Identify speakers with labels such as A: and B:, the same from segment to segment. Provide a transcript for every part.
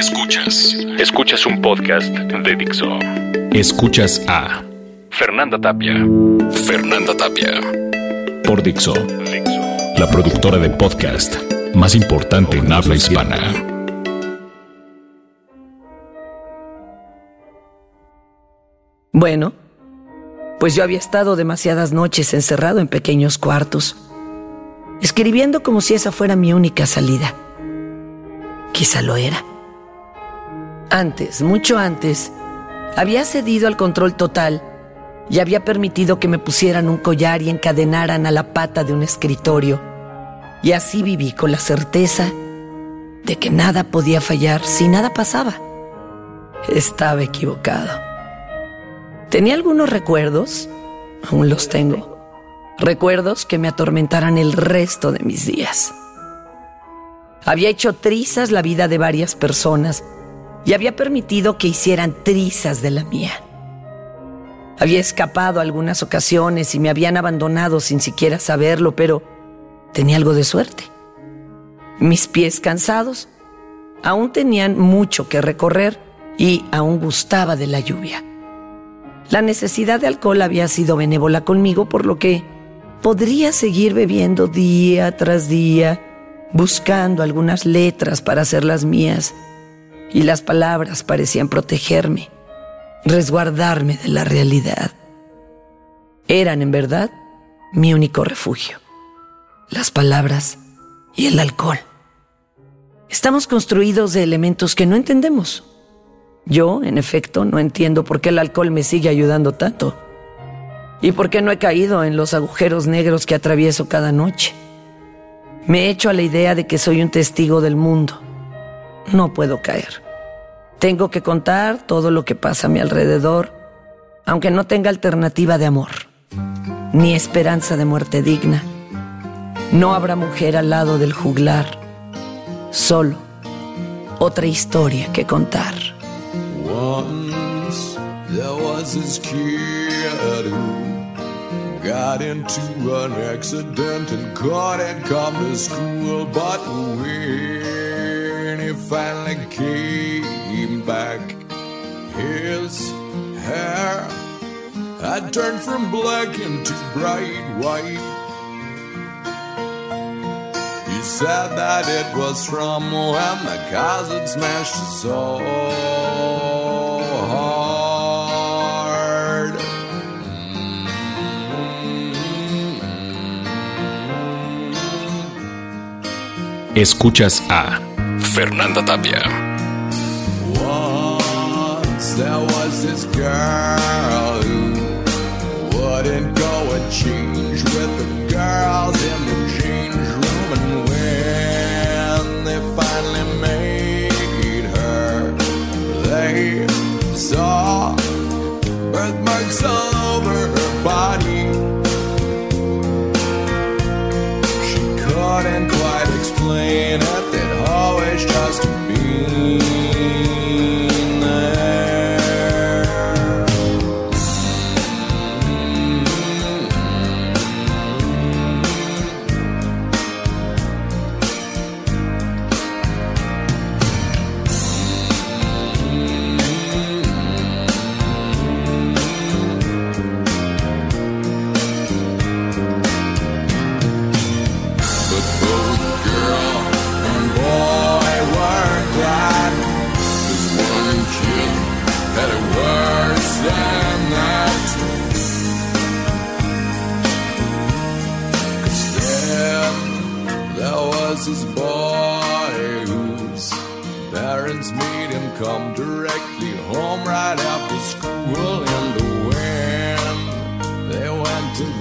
A: Escuchas. Escuchas un podcast de Dixo. Escuchas a Fernanda Tapia. Fernanda Tapia. Por Dixo. La productora de podcast más importante en habla hispana.
B: Bueno, pues yo había estado demasiadas noches encerrado en pequeños cuartos, escribiendo como si esa fuera mi única salida. Quizá lo era. Antes, mucho antes, había cedido al control total y había permitido que me pusieran un collar y encadenaran a la pata de un escritorio. Y así viví con la certeza de que nada podía fallar si nada pasaba. Estaba equivocado. Tenía algunos recuerdos, aún los tengo, recuerdos que me atormentaran el resto de mis días. Había hecho trizas la vida de varias personas y había permitido que hicieran trizas de la mía. Había escapado algunas ocasiones y me habían abandonado sin siquiera saberlo, pero tenía algo de suerte. Mis pies cansados aún tenían mucho que recorrer y aún gustaba de la lluvia. La necesidad de alcohol había sido benévola conmigo, por lo que podría seguir bebiendo día tras día, buscando algunas letras para hacerlas mías y las palabras parecían protegerme, resguardarme de la realidad. Eran, en verdad, mi único refugio. Las palabras y el alcohol. Estamos construidos de elementos que no entendemos. Yo, en efecto, no entiendo por qué el alcohol me sigue ayudando tanto. Y por qué no he caído en los agujeros negros que atravieso cada noche. Me he hecho a la idea de que soy un testigo del mundo no puedo caer. Tengo que contar todo lo que pasa a mi alrededor, aunque no tenga alternativa de amor, ni esperanza de muerte digna. No habrá mujer al lado del juglar, solo otra historia que contar.
C: Once there was kid who got into an accident and to school, but finally came back, his hair had turned from black into bright white. He said that it was from when the cars smashed soul hard.
A: Escuchas a Fernanda Tapia.
C: Once there was this girl who wouldn't go and change with the girls in the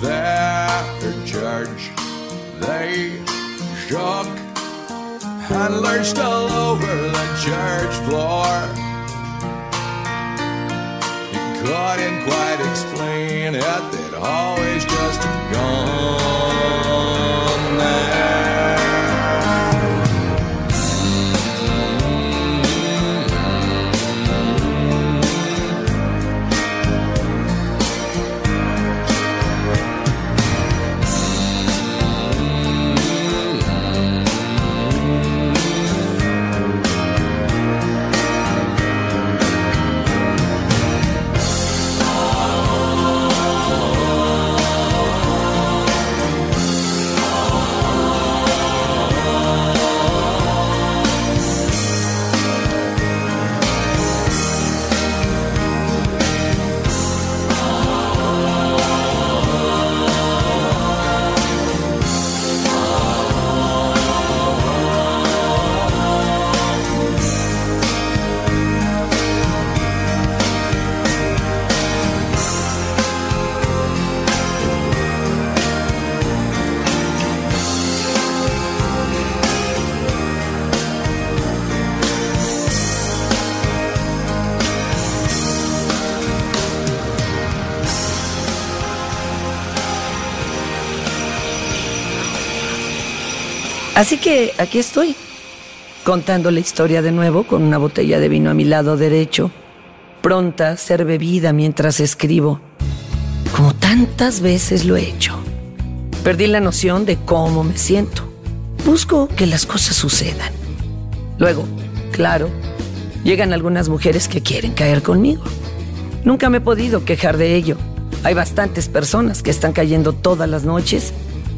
C: their church, they shook and lurched all over the church floor. He couldn't quite explain it, they'd always
B: Así que aquí estoy, contando la historia de nuevo con una botella de vino a mi lado derecho, pronta a ser bebida mientras escribo, como tantas veces lo he hecho. Perdí la noción de cómo me siento. Busco que las cosas sucedan. Luego, claro, llegan algunas mujeres que quieren caer conmigo. Nunca me he podido quejar de ello. Hay bastantes personas que están cayendo todas las noches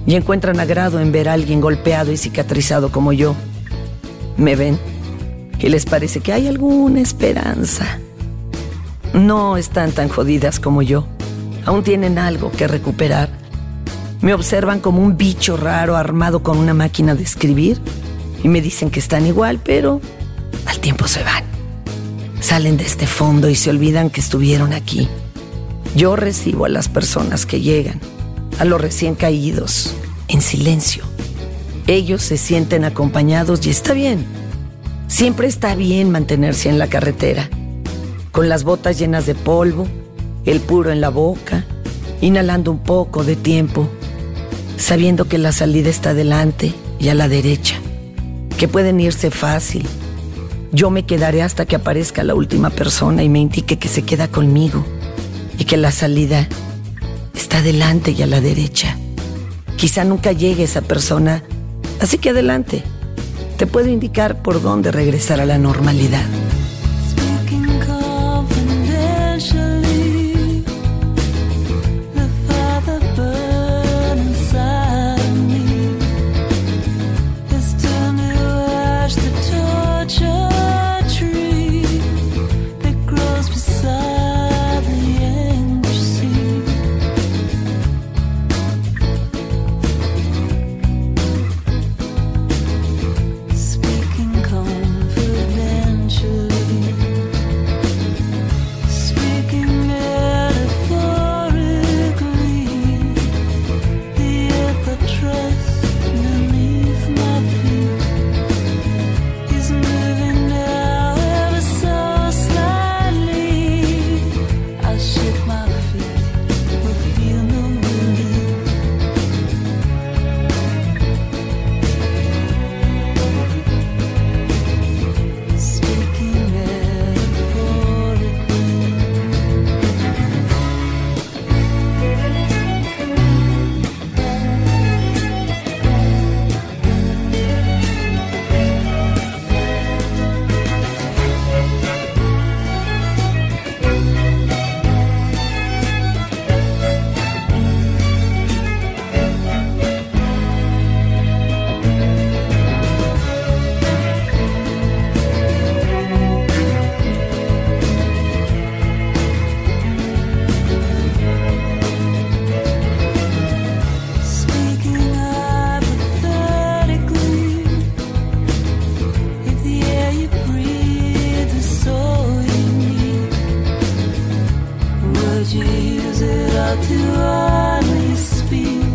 B: y encuentran agrado en ver a alguien golpeado y cicatrizado como yo. Me ven y les parece que hay alguna esperanza. No están tan jodidas como yo. Aún tienen algo que recuperar. Me observan como un bicho raro armado con una máquina de escribir y me dicen que están igual, pero al tiempo se van. Salen de este fondo y se olvidan que estuvieron aquí. Yo recibo a las personas que llegan a los recién caídos, en silencio. Ellos se sienten acompañados y está bien. Siempre está bien mantenerse en la carretera, con las botas llenas de polvo, el puro en la boca, inhalando un poco de tiempo, sabiendo que la salida está adelante y a la derecha, que pueden irse fácil. Yo me quedaré hasta que aparezca la última persona y me indique que se queda conmigo y que la salida está adelante y a la derecha. Quizá nunca llegue esa persona, así que adelante. Te puedo indicar por dónde regresar a la normalidad.
D: To I speak?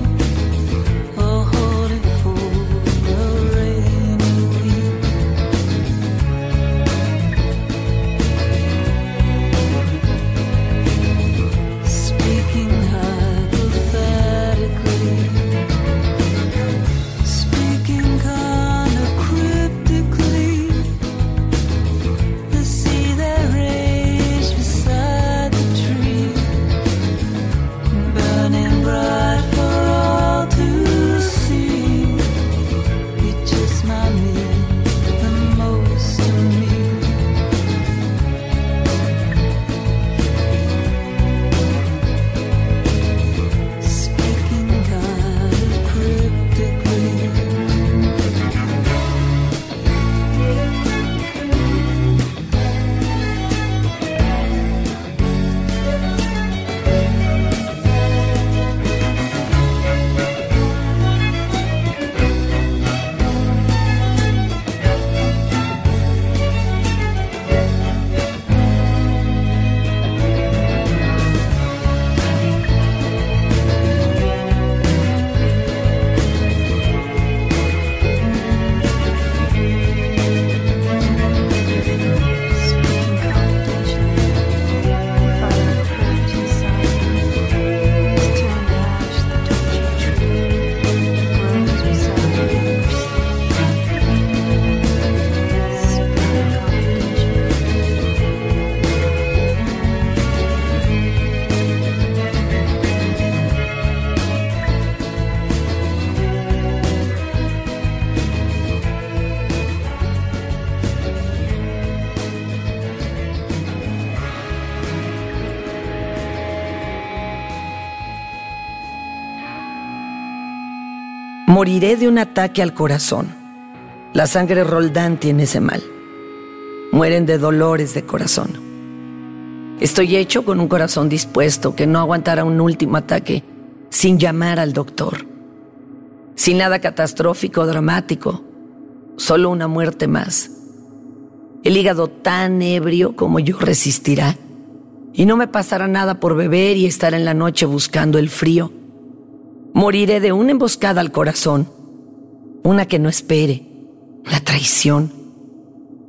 B: Moriré de un ataque al corazón. La sangre Roldán tiene ese mal. Mueren de dolores de corazón. Estoy hecho con un corazón dispuesto que no aguantará un último ataque sin llamar al doctor. Sin nada catastrófico o dramático, solo una muerte más. El hígado tan ebrio como yo resistirá. Y no me pasará nada por beber y estar en la noche buscando el frío. Moriré de una emboscada al corazón, una que no espere, la traición,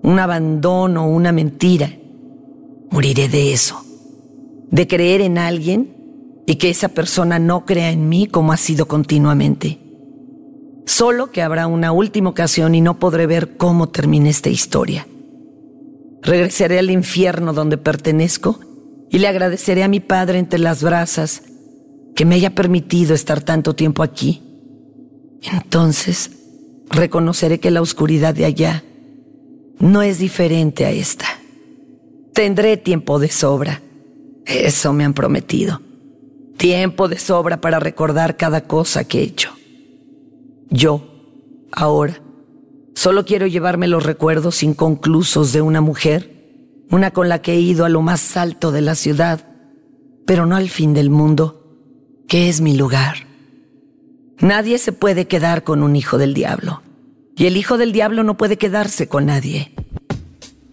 B: un abandono, una mentira. Moriré de eso, de creer en alguien y que esa persona no crea en mí como ha sido continuamente. Solo que habrá una última ocasión y no podré ver cómo termina esta historia. Regresaré al infierno donde pertenezco y le agradeceré a mi Padre entre las brasas que me haya permitido estar tanto tiempo aquí. Entonces reconoceré que la oscuridad de allá no es diferente a esta. Tendré tiempo de sobra. Eso me han prometido. Tiempo de sobra para recordar cada cosa que he hecho. Yo, ahora, solo quiero llevarme los recuerdos inconclusos de una mujer, una con la que he ido a lo más alto de la ciudad, pero no al fin del mundo, que es mi lugar. Nadie se puede quedar con un hijo del diablo, y el hijo del diablo no puede quedarse con nadie.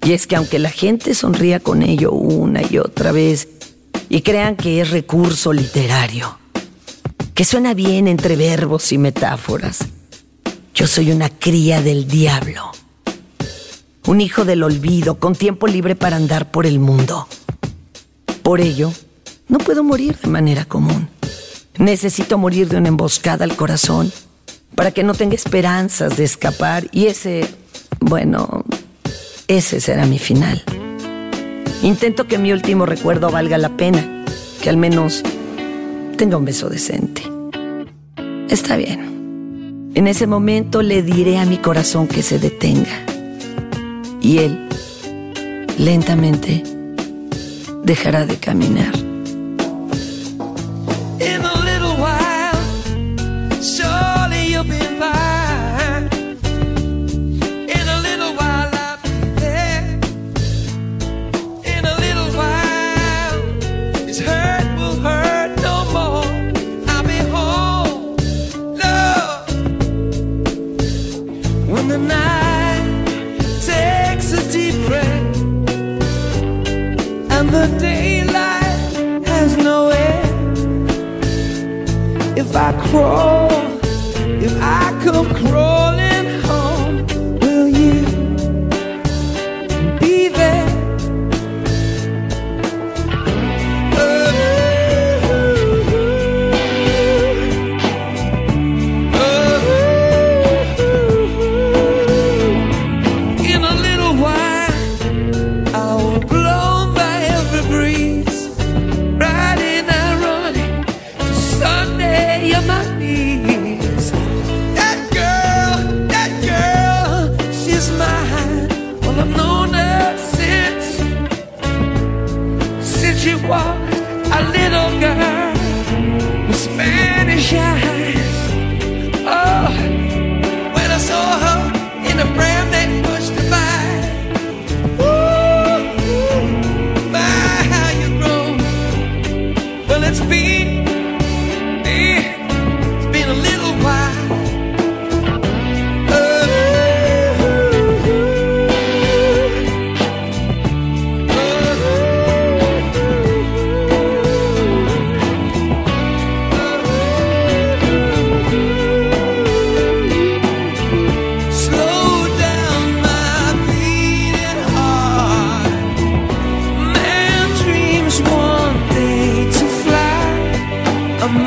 B: Y es que aunque la gente sonría con ello una y otra vez, y crean que es recurso literario, que suena bien entre verbos y metáforas. Yo soy una cría del diablo, un hijo del olvido con tiempo libre para andar por el mundo. Por ello, no puedo morir de manera común. Necesito morir de una emboscada al corazón para que no tenga esperanzas de escapar y ese, bueno, ese será mi final. Intento que mi último recuerdo valga la pena, que al menos tenga un beso decente. Está bien. En ese momento le diré a mi corazón que se detenga. Y él, lentamente, dejará de caminar.
E: if I crawl, if I could crawl. let's be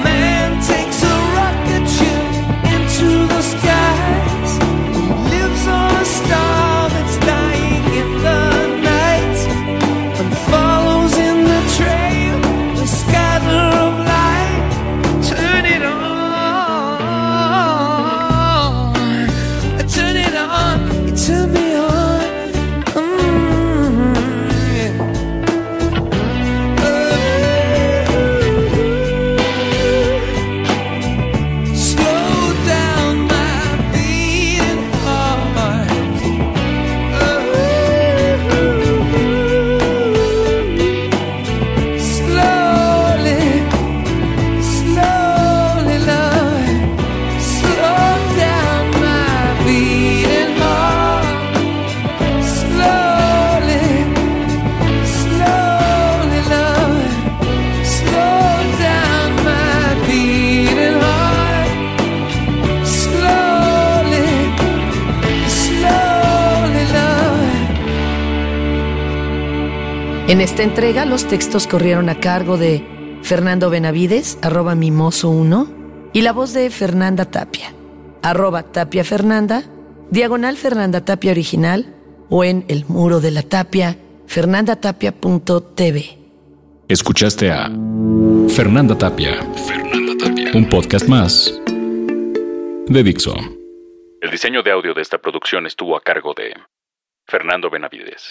E: man.
B: En esta entrega los textos corrieron a cargo de Fernando Benavides, arroba mimoso1, y la voz de Fernanda Tapia, arroba Tapia Fernanda, diagonal Fernanda Tapia original, o en el muro de la tapia, fernandatapia.tv.
A: Escuchaste a Fernanda Tapia. Fernanda Tapia. Un podcast más de Dixo. El diseño de audio de esta producción estuvo a cargo de Fernando Benavides.